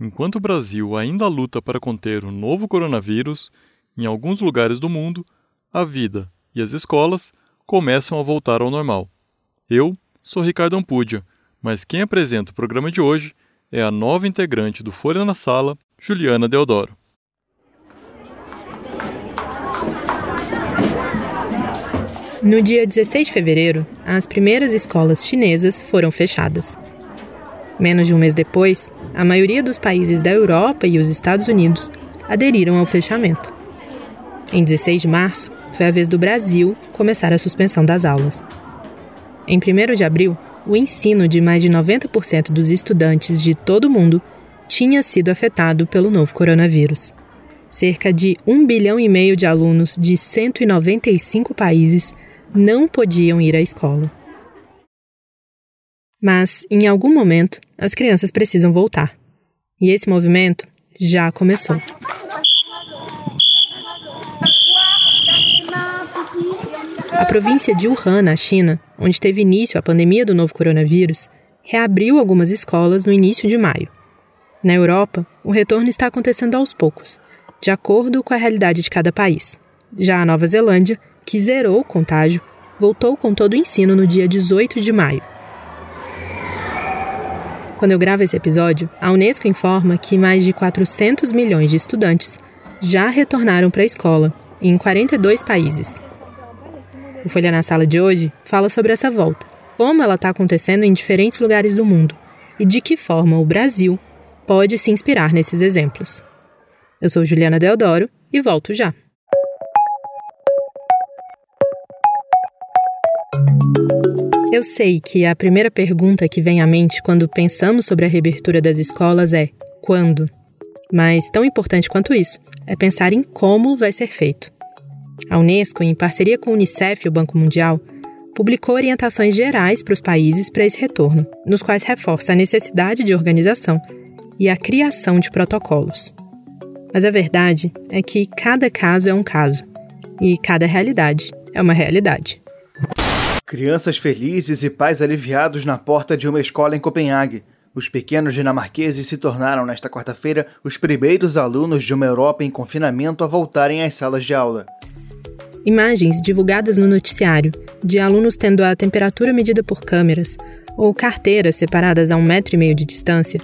Enquanto o Brasil ainda luta para conter o novo coronavírus, em alguns lugares do mundo, a vida e as escolas começam a voltar ao normal. Eu sou Ricardo Ampudia, mas quem apresenta o programa de hoje é a nova integrante do Folha na Sala, Juliana Deodoro. No dia 16 de fevereiro, as primeiras escolas chinesas foram fechadas. Menos de um mês depois, a maioria dos países da Europa e os Estados Unidos aderiram ao fechamento. Em 16 de março, foi a vez do Brasil começar a suspensão das aulas. Em 1 de abril, o ensino de mais de 90% dos estudantes de todo o mundo tinha sido afetado pelo novo coronavírus. Cerca de 1 bilhão e meio de alunos de 195 países não podiam ir à escola. Mas, em algum momento, as crianças precisam voltar. E esse movimento já começou. A província de Wuhan, na China, onde teve início a pandemia do novo coronavírus, reabriu algumas escolas no início de maio. Na Europa, o retorno está acontecendo aos poucos, de acordo com a realidade de cada país. Já a Nova Zelândia que zerou o contágio, voltou com todo o ensino no dia 18 de maio. Quando eu gravo esse episódio, a Unesco informa que mais de 400 milhões de estudantes já retornaram para a escola, em 42 países. O Folha na Sala de hoje fala sobre essa volta, como ela está acontecendo em diferentes lugares do mundo e de que forma o Brasil pode se inspirar nesses exemplos. Eu sou Juliana Deodoro e volto já. Eu sei que a primeira pergunta que vem à mente quando pensamos sobre a reabertura das escolas é quando? Mas tão importante quanto isso é pensar em como vai ser feito. A Unesco, em parceria com o Unicef e o Banco Mundial, publicou orientações gerais para os países para esse retorno, nos quais reforça a necessidade de organização e a criação de protocolos. Mas a verdade é que cada caso é um caso e cada realidade é uma realidade. Crianças felizes e pais aliviados na porta de uma escola em Copenhague. Os pequenos dinamarqueses se tornaram, nesta quarta-feira, os primeiros alunos de uma Europa em confinamento a voltarem às salas de aula. Imagens divulgadas no noticiário de alunos tendo a temperatura medida por câmeras ou carteiras separadas a um metro e meio de distância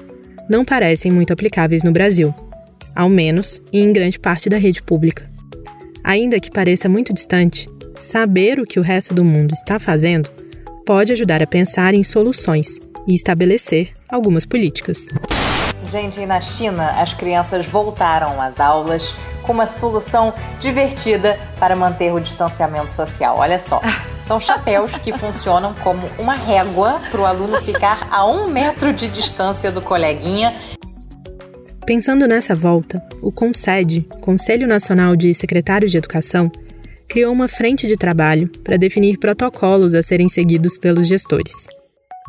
não parecem muito aplicáveis no Brasil, ao menos em grande parte da rede pública. Ainda que pareça muito distante, Saber o que o resto do mundo está fazendo pode ajudar a pensar em soluções e estabelecer algumas políticas. Gente, e na China, as crianças voltaram às aulas com uma solução divertida para manter o distanciamento social. Olha só, são chapéus que funcionam como uma régua para o aluno ficar a um metro de distância do coleguinha. Pensando nessa volta, o CONSED, Conselho Nacional de Secretários de Educação, criou uma frente de trabalho para definir protocolos a serem seguidos pelos gestores.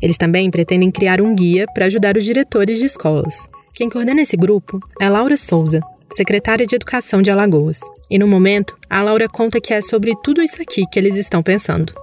Eles também pretendem criar um guia para ajudar os diretores de escolas. Quem coordena esse grupo é Laura Souza, secretária de Educação de Alagoas. E no momento, a Laura conta que é sobre tudo isso aqui que eles estão pensando.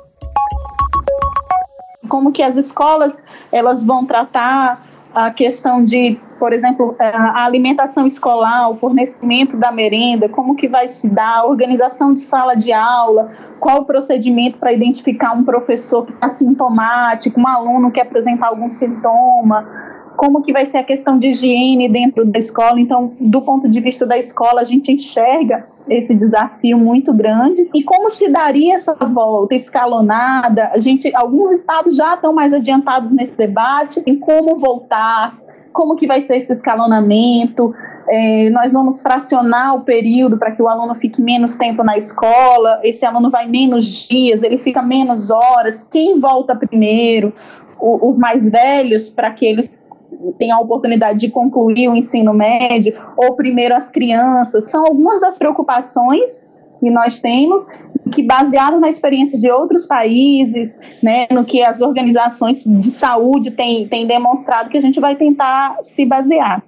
Como que as escolas elas vão tratar a questão de, por exemplo, é, a alimentação escolar, o fornecimento da merenda, como que vai se dar, a organização de sala de aula, qual o procedimento para identificar um professor que está sintomático, um aluno que apresenta algum sintoma, como que vai ser a questão de higiene dentro da escola. Então, do ponto de vista da escola, a gente enxerga esse desafio muito grande. E como se daria essa volta escalonada? A gente, alguns estados já estão mais adiantados nesse debate em como voltar, como que vai ser esse escalonamento, é, nós vamos fracionar o período para que o aluno fique menos tempo na escola, esse aluno vai menos dias, ele fica menos horas, quem volta primeiro, o, os mais velhos, para que eles tem a oportunidade de concluir o ensino médio, ou primeiro as crianças. São algumas das preocupações que nós temos, que baseado na experiência de outros países, né, no que as organizações de saúde têm, têm demonstrado, que a gente vai tentar se basear.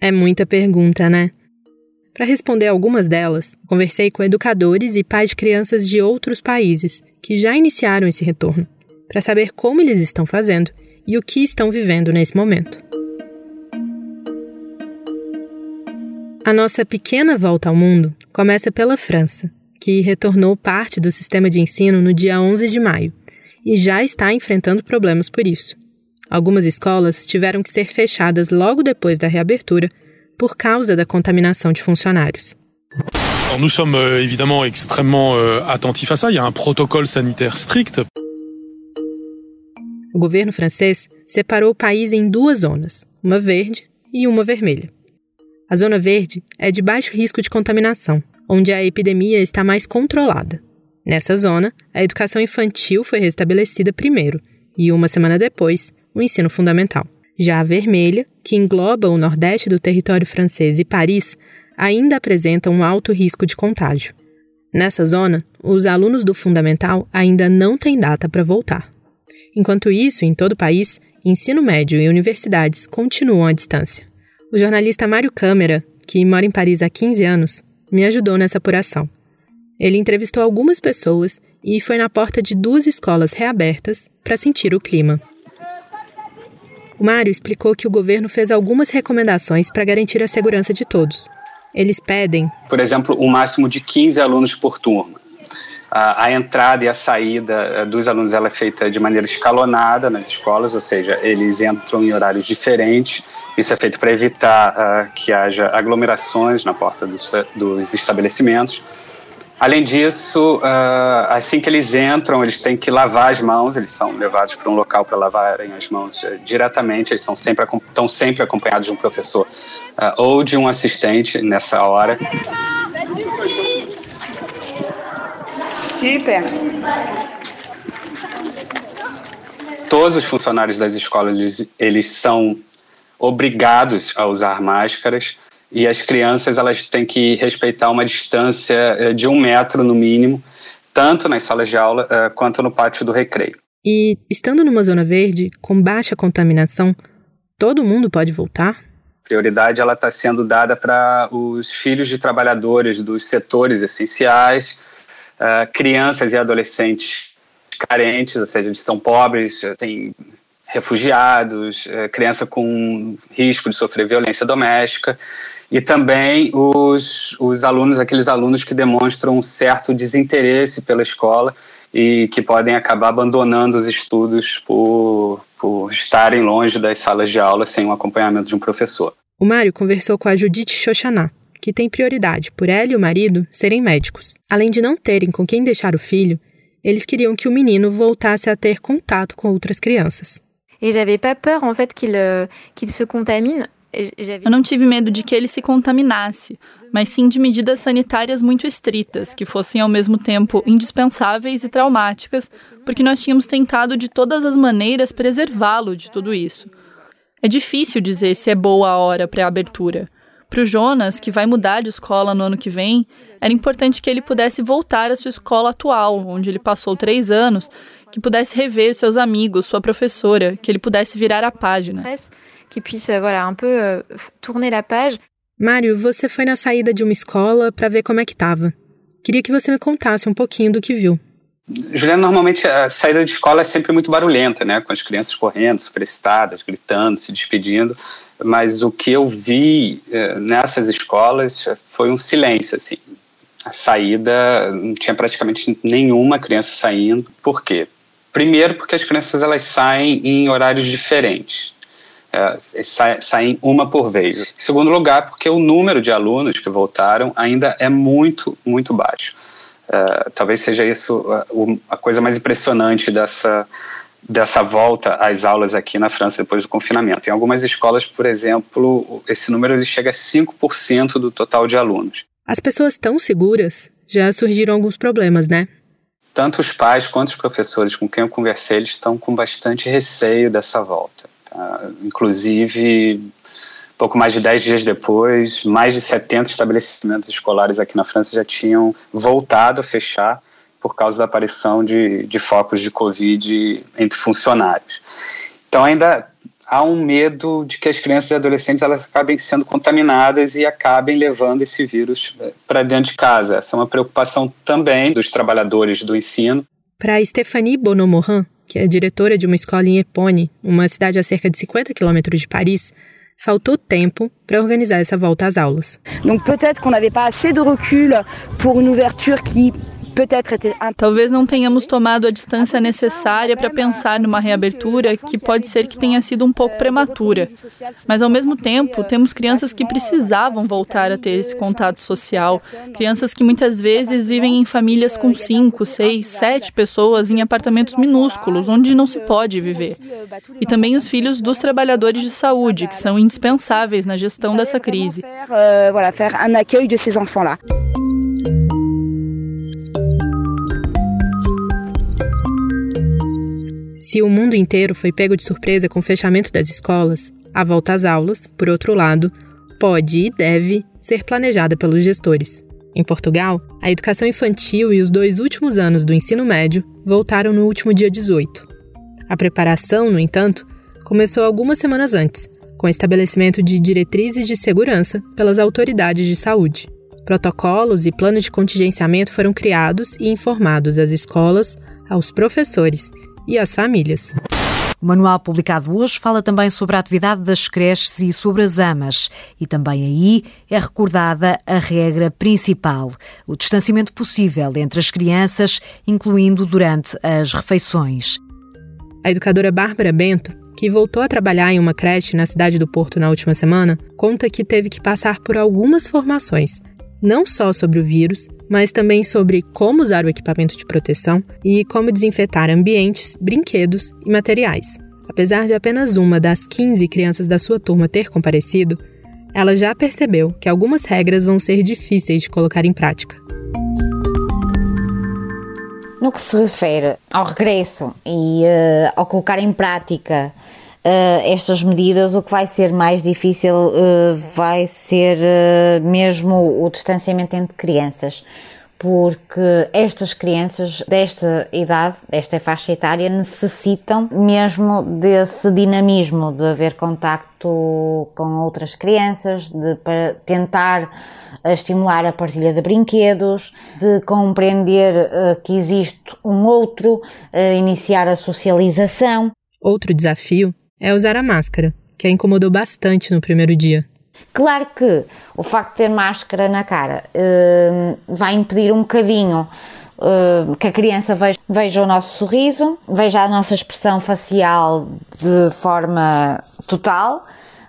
É muita pergunta, né? Para responder algumas delas, conversei com educadores e pais de crianças de outros países que já iniciaram esse retorno para saber como eles estão fazendo e o que estão vivendo nesse momento. A nossa pequena volta ao mundo começa pela França, que retornou parte do sistema de ensino no dia 11 de maio e já está enfrentando problemas por isso. Algumas escolas tiveram que ser fechadas logo depois da reabertura por causa da contaminação de funcionários. Nous sommes euh, évidemment extrêmement euh, attentifs à ça. Il y a un protocole sanitaire strict. O governo francês separou o país em duas zonas, uma verde e uma vermelha. A zona verde é de baixo risco de contaminação, onde a epidemia está mais controlada. Nessa zona, a educação infantil foi restabelecida primeiro e, uma semana depois, o ensino fundamental. Já a vermelha, que engloba o nordeste do território francês e Paris, ainda apresenta um alto risco de contágio. Nessa zona, os alunos do fundamental ainda não têm data para voltar. Enquanto isso, em todo o país, ensino médio e universidades continuam à distância. O jornalista Mário Câmara, que mora em Paris há 15 anos, me ajudou nessa apuração. Ele entrevistou algumas pessoas e foi na porta de duas escolas reabertas para sentir o clima. O Mário explicou que o governo fez algumas recomendações para garantir a segurança de todos. Eles pedem, por exemplo, um máximo de 15 alunos por turma. A, entrada e a saída eh, dos alunos ela é feita de maneira escalonada nas escolas, ou seja, eles entram em horários diferentes. Isso é feito para evitar uh, que haja aglomerações na porta dos, dos estabelecimentos. Além disso, uh, assim que eles entram, eles têm que lavar as mãos, eles são levados para um local para lavarem as mãos uh, diretamente, eles são sempre, estão sempre acompanhados de um professor uh, ou de um assistente nessa hora. Super. Todos os funcionários das escolas, eles, eles são obrigados a usar máscaras, e as crianças elas têm que respeitar uma distância eh, de um metro no mínimo, tanto nas salas de aula eh, quanto no pátio do recreio. E estando numa zona verde com baixa contaminação, todo mundo pode voltar? Prioridade ela está sendo dada para os filhos de trabalhadores dos setores essenciais, uh, crianças e adolescentes carentes, ou seja, são pobres, têm refugiados, uh, criança com risco de sofrer violência doméstica e também os, os alunos, aqueles alunos que demonstram um certo desinteresse pela escola e que podem acabar abandonando os estudos por, por estarem longe das salas de aula sem o acompanhamento de um professor. O Mário conversou com a Judite Xoxaná, que tem prioridade por ela e o marido serem médicos. Além de não terem com quem deixar o filho, eles queriam que o menino voltasse a ter contato com outras crianças. E j'avais pas peur en fait qu'il euh, qu'il se contamine eu não tive medo de que ele se contaminasse, mas sim de medidas sanitárias muito estritas, que fossem ao mesmo tempo indispensáveis e traumáticas, porque nós tínhamos tentado de todas as maneiras preservá-lo de tudo isso. É difícil dizer se é boa a hora para a abertura. Para o Jonas, que vai mudar de escola no ano que vem, era importante que ele pudesse voltar à sua escola atual, onde ele passou três anos, que pudesse rever seus amigos, sua professora, que ele pudesse virar a página que puisse euh, voilà, un peu euh, tourner la page. Mário, você foi na saída de uma escola para ver como é que estava. Queria que você me contasse um pouquinho do que viu. Juliana, normalmente a saída de escola é sempre muito barulhenta, né? Com as crianças correndo, super excitadas, gritando, se despedindo. Mas o que eu vi eh, nessas escolas foi um silêncio, assim. A saída, não tinha praticamente nenhuma criança saindo. Por quê? Primeiro porque as crianças elas saem em horários diferentes é, saem uma por vez. Em segundo lugar, porque o número de alunos que voltaram ainda é muito, muito baixo. É, talvez seja isso a, a, coisa mais impressionante dessa, dessa volta às aulas aqui na França depois do confinamento. Em algumas escolas, por exemplo, esse número ele chega a 5% do total de alunos. As pessoas tão seguras, já surgiram alguns problemas, né? Tanto os pais quanto os professores com quem eu conversei, eles estão com bastante receio dessa volta. Tá? Inclusive, pouco mais de 10 dias depois, mais de 70 estabelecimentos escolares aqui na França já tinham voltado a fechar por causa da aparição de, de focos de Covid entre funcionários. Então, ainda há um medo de que as crianças e adolescentes elas acabem sendo contaminadas e acabem levando esse vírus eh, para dentro de casa. Essa é uma preocupação também dos trabalhadores do ensino. Para Stephanie Bonomorin, que é diretora de uma escola em Epone, uma cidade a cerca de 50 quilômetros de Paris, faltou tempo para organizar essa volta às aulas. Donc peut-être qu'on n'avait pas assez de recul pour une ouverture qui Talvez não tenhamos tomado a distância necessária para pensar numa reabertura que pode ser que tenha sido um pouco prematura. Mas, ao mesmo tempo, temos crianças que precisavam voltar a ter esse contato social, crianças que muitas vezes vivem em famílias com cinco, seis, sete pessoas em apartamentos minúsculos, onde não se pode viver. E também os filhos dos trabalhadores de saúde, que são indispensáveis na gestão dessa crise. Voilà, faire un accueil de ces enfants-là. Se o mundo inteiro foi pego de surpresa com o fechamento das escolas, a volta às aulas, por outro lado, pode e deve ser planejada pelos gestores. Em Portugal, a educação infantil e os dois últimos anos do ensino médio voltaram no último dia 18. A preparação, no entanto, começou algumas semanas antes, com o estabelecimento de diretrizes de segurança pelas autoridades de saúde. Protocolos e planos de contingenciamento foram criados e informados às escolas, aos professores e às famílias. O manual publicado hoje fala também sobre a atividade das creches e sobre as amas. E também aí é recordada a regra principal: o distanciamento possível entre as crianças, incluindo durante as refeições. A educadora Bárbara Bento, que voltou a trabalhar em uma creche na cidade do Porto na última semana, conta que teve que passar por algumas formações não só sobre o vírus, mas também sobre como usar o equipamento de proteção e como desinfetar ambientes, brinquedos e materiais. Apesar de apenas uma das 15 crianças da sua turma ter comparecido, ela já percebeu que algumas regras vão ser difíceis de colocar em prática. No que se refere ao regresso e uh, ao colocar em prática estas medidas, o que vai ser mais difícil uh, vai ser uh, mesmo o distanciamento entre crianças. Porque estas crianças desta idade, desta faixa etária, necessitam mesmo desse dinamismo, de haver contacto com outras crianças, de tentar estimular a partilha de brinquedos, de compreender que existe um outro, iniciar a socialização. Outro desafio é usar a máscara, que a incomodou bastante no primeiro dia. Claro que o facto de ter máscara na cara uh, vai impedir um bocadinho uh, que a criança veja, veja, o nosso sorriso, veja a nossa expressão facial de forma total.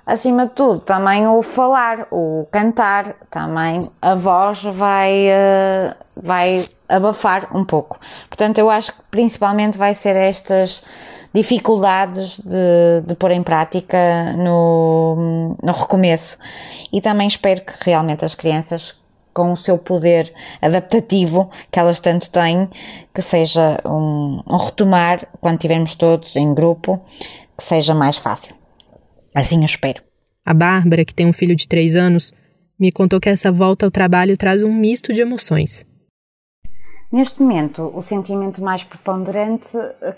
Acima de tudo, também o falar, o cantar, também a voz vai, uh, vai abafar um pouco. Portanto, eu acho que principalmente vai ser estas dificuldades de, de pôr em prática no, no recomeço. E também espero que realmente as crianças com o seu poder adaptativo que elas tanto têm, que seja um, um, retomar quando estivermos todos em grupo, que seja mais fácil. Assim eu espero. A Bárbara, que tem um filho de três anos, me contou que essa volta ao trabalho traz um misto de emoções. Neste momento, o sentimento mais preponderante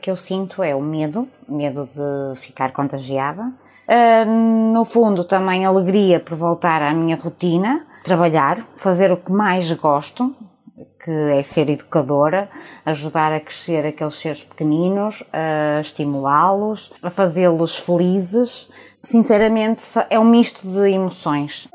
que eu sinto é o medo, medo de ficar contagiada. Uh, no fundo, também alegria por voltar à minha rotina, trabalhar, fazer o que mais gosto, que é ser educadora, ajudar a crescer aqueles seres pequeninos, a estimulá-los, a fazê-los felizes. Sinceramente, é um misto de emoções.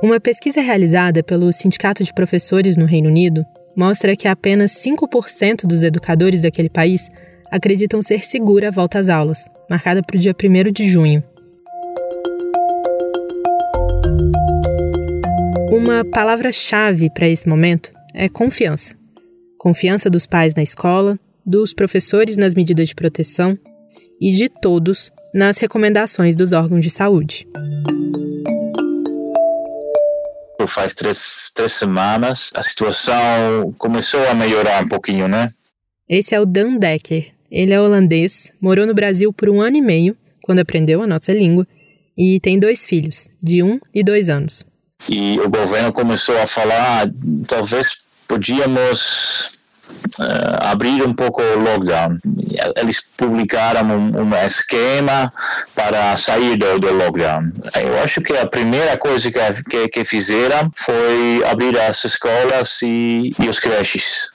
Uma pesquisa realizada pelo Sindicato de Professores no Reino Unido mostra que apenas 5% dos educadores daquele país acreditam ser segura a volta às aulas, marcada para o dia 1 de junho. Uma palavra-chave para esse momento é confiança. Confiança dos pais na escola, dos professores nas medidas de proteção e de todos nas recomendações dos órgãos de saúde faz três, três semanas, a situação começou a melhorar um pouquinho, né? Esse é o Dan Decker. Ele é holandês, morou no Brasil por um ano e meio, quando aprendeu a nossa língua, e tem dois filhos, de um e dois anos. E o governo começou a falar, talvez podíamos abrir um pouco o lockdown. Eles publicaram um, um esquema para sair do, do, lockdown. Eu acho que a primeira coisa que, que, que fizeram foi abrir as escolas e, e os creches.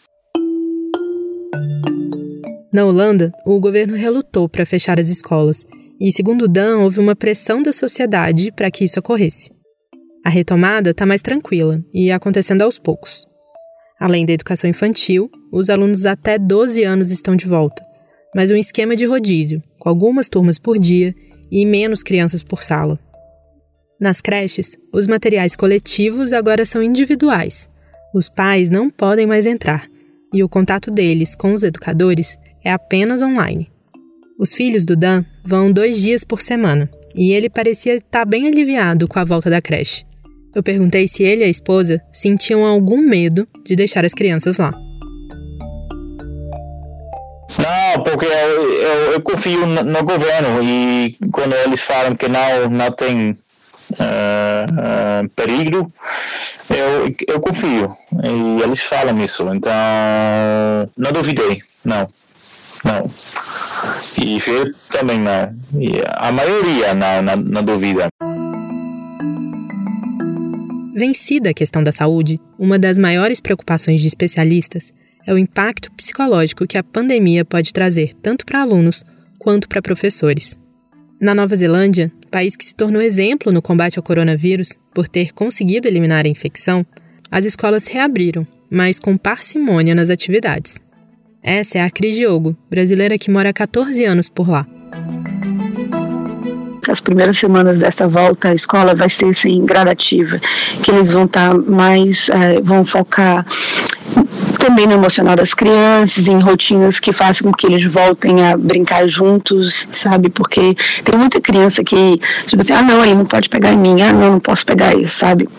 Na Holanda, o governo relutou para fechar as escolas e, segundo Dan, houve uma pressão da sociedade para que isso ocorresse. A retomada está mais tranquila e acontecendo aos poucos. Além da educação infantil, os alunos até 12 anos estão de volta, mas um esquema de rodízio, com algumas turmas por dia e menos crianças por sala. Nas creches, os materiais coletivos agora são individuais. Os pais não podem mais entrar e o contato deles com os educadores é apenas online. Os filhos do Dan vão dois dias por semana e ele parecia estar bem aliviado com a volta da creche. Eu perguntei se ele e a esposa sentiam algum medo de deixar as crianças lá. Não, porque eu, eu, eu confio no, no, governo e quando eles falam que não, não tem uh, uh, perigo, eu, eu confio e eles falam isso, então não duvidei, não. Não. E ele também não. E a maioria não, na, na dúvida. Vencida a questão da saúde, uma das maiores preocupações de especialistas é o impacto psicológico que a pandemia pode trazer tanto para alunos quanto para professores. Na Nova Zelândia, país que se tornou exemplo no combate ao coronavírus por ter conseguido eliminar a infecção, as escolas reabriram, mas com parcimônia nas atividades. Essa é a Cris Diogo, brasileira que mora há 14 anos por lá. As primeiras semanas dessa volta à escola vai ser assim, gradativa, que eles vão estar tá mais, é, vão focar também no emocional das crianças, em rotinas que façam com que eles voltem a brincar juntos, sabe? Porque tem muita criança que, tipo assim, ah, não, ele não pode pegar em mim, ah, não, não posso pegar isso, sabe?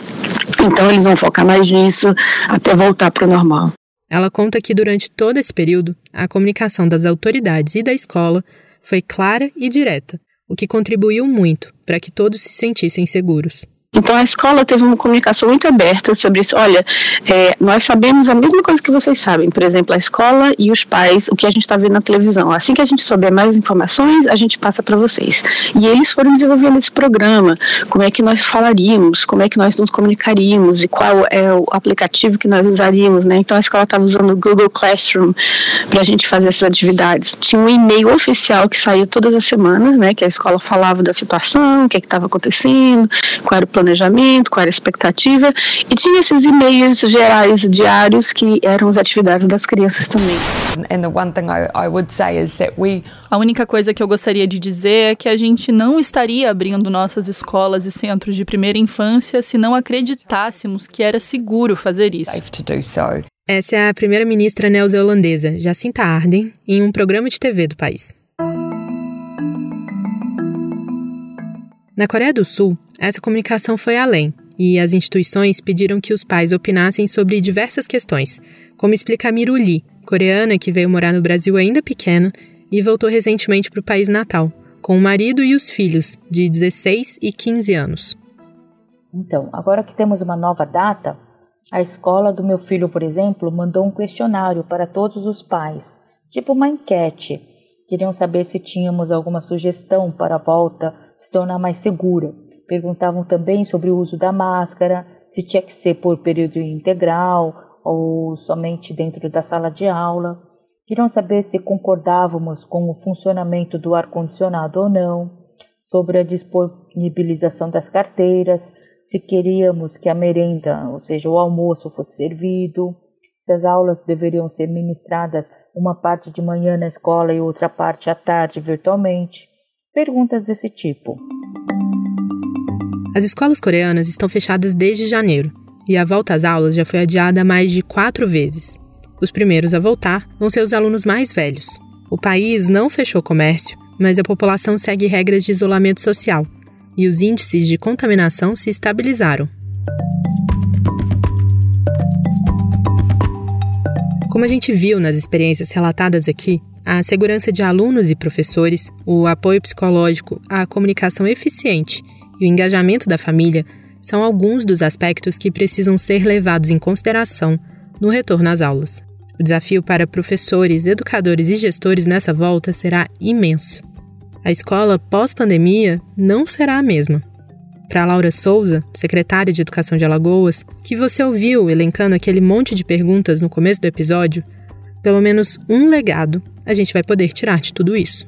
Então eles vão focar mais nisso até voltar para o normal. Ela conta que durante todo esse período, a comunicação das autoridades e da escola foi clara e direta, o que contribuiu muito para que todos se sentissem seguros. Então a escola teve uma comunicação muito aberta sobre isso. Olha, é, nós sabemos a mesma coisa que vocês sabem, por exemplo, a escola e os pais, o que a gente está vendo na televisão. Assim que a gente souber mais informações, a gente passa para vocês. E eles foram desenvolvendo esse programa, como é que nós falaríamos, como é que nós nos comunicaríamos e qual é o aplicativo que nós usaríamos, né? Então a escola estava usando o Google Classroom para a gente fazer essas atividades. Tinha um e-mail oficial que saía todas as semanas, né? Que a escola falava da situação, o que é estava acontecendo, qual era o plano planejamento, qual era a expectativa, e tinha esses e-mails gerais diários que eram as atividades das crianças também. A única coisa que eu gostaria de dizer é que a gente não estaria abrindo nossas escolas e centros de primeira infância se não acreditássemos que era seguro fazer isso. Essa é a primeira-ministra neozelandesa, Jacinta Ardern, em um programa de TV do país. Na Coreia do Sul, essa comunicação foi além, e as instituições pediram que os pais opinassem sobre diversas questões, como explica Miru Lee, coreana que veio morar no Brasil ainda pequena e voltou recentemente para o país natal, com o marido e os filhos, de 16 e 15 anos. Então, agora que temos uma nova data, a escola do meu filho, por exemplo, mandou um questionário para todos os pais, tipo uma enquete. Queriam saber se tínhamos alguma sugestão para a volta se tornar mais segura. Perguntavam também sobre o uso da máscara, se tinha que ser por período integral ou somente dentro da sala de aula. Queriam saber se concordávamos com o funcionamento do ar-condicionado ou não, sobre a disponibilização das carteiras, se queríamos que a merenda, ou seja, o almoço, fosse servido, se as aulas deveriam ser ministradas uma parte de manhã na escola e outra parte à tarde virtualmente. Perguntas desse tipo. As escolas coreanas estão fechadas desde janeiro e a volta às aulas já foi adiada mais de quatro vezes. Os primeiros a voltar vão ser os alunos mais velhos. O país não fechou comércio, mas a população segue regras de isolamento social e os índices de contaminação se estabilizaram. Como a gente viu nas experiências relatadas aqui, a segurança de alunos e professores, o apoio psicológico, a comunicação eficiente e o engajamento da família são alguns dos aspectos que precisam ser levados em consideração no retorno às aulas. O desafio para professores, educadores e gestores nessa volta será imenso. A escola pós-pandemia não será a mesma. Para Laura Souza, secretária de Educação de Alagoas, que você ouviu elencando aquele monte de perguntas no começo do episódio, pelo menos um legado a gente vai poder tirar de tudo isso.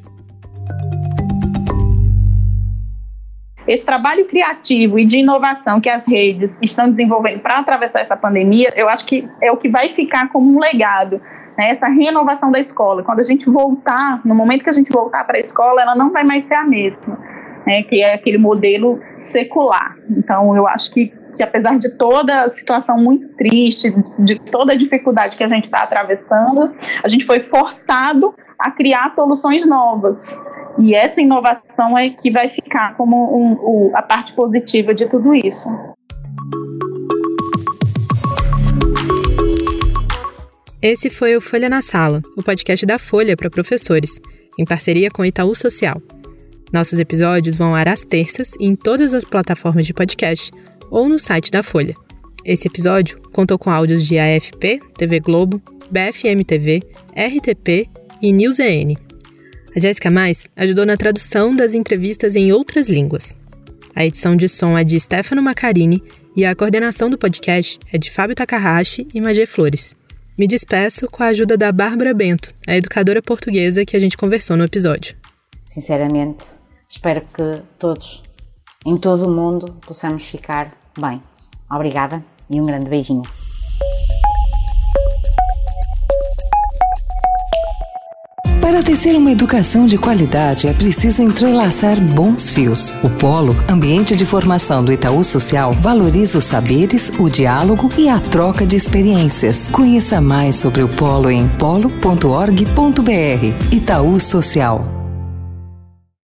Esse trabalho criativo e de inovação que as redes estão desenvolvendo para atravessar essa pandemia, eu acho que é o que vai ficar como um legado. Né? Essa renovação da escola. Quando a gente voltar, no momento que a gente voltar para a escola, ela não vai mais ser a mesma. Né, que é aquele modelo secular. Então, eu acho que, que, apesar de toda a situação muito triste, de toda a dificuldade que a gente está atravessando, a gente foi forçado a criar soluções novas. E essa inovação é que vai ficar como um, um, a parte positiva de tudo isso. Esse foi o Folha na Sala, o podcast da Folha para professores, em parceria com Itaú Social. Nossos episódios vão ar às terças em todas as plataformas de podcast ou no site da Folha. Esse episódio contou com áudios de AFP, TV Globo, BFM TV, RTP e News EN. A Jéssica Mais ajudou na tradução das entrevistas em outras línguas. A edição de som é de Stefano Macarini e a coordenação do podcast é de Fábio Takahashi e Magê Flores. Me despeço com a ajuda da Bárbara Bento, a educadora portuguesa que a gente conversou no episódio. Sinceramente, espero que todos, em todo o mundo, possamos ficar bem. Obrigada e um grande beijinho. Para tecer uma educação de qualidade é preciso entrelaçar bons fios. O Polo, ambiente de formação do Itaú Social, valoriza os saberes, o diálogo e a troca de experiências. Conheça mais sobre o Polo em polo.org.br. Itaú Social.